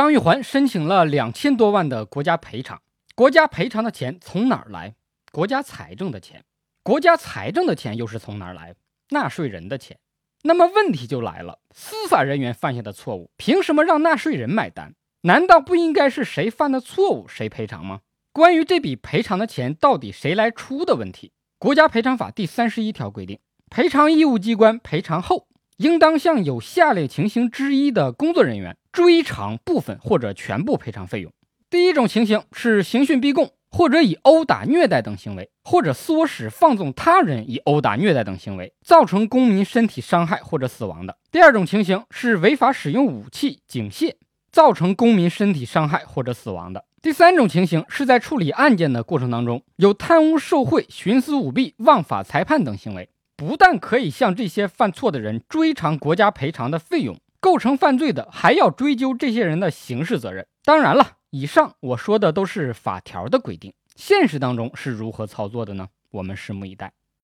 张玉环申请了两千多万的国家赔偿，国家赔偿的钱从哪儿来？国家财政的钱，国家财政的钱又是从哪儿来？纳税人的钱。那么问题就来了，司法人员犯下的错误，凭什么让纳税人买单？难道不应该是谁犯的错误谁赔偿吗？关于这笔赔偿的钱到底谁来出的问题，《国家赔偿法》第三十一条规定，赔偿义务机关赔偿后，应当向有下列情形之一的工作人员追偿部分或者全部赔偿费用。第一种情形是刑讯逼供。或者以殴打、虐待等行为，或者唆使、放纵他人以殴打、虐待等行为，造成公民身体伤害或者死亡的。第二种情形是违法使用武器、警械，造成公民身体伤害或者死亡的。第三种情形是在处理案件的过程当中，有贪污受贿、徇私舞弊、枉法裁判等行为，不但可以向这些犯错的人追偿国家赔偿的费用，构成犯罪的还要追究这些人的刑事责任。当然了。以上我说的都是法条的规定，现实当中是如何操作的呢？我们拭目以待。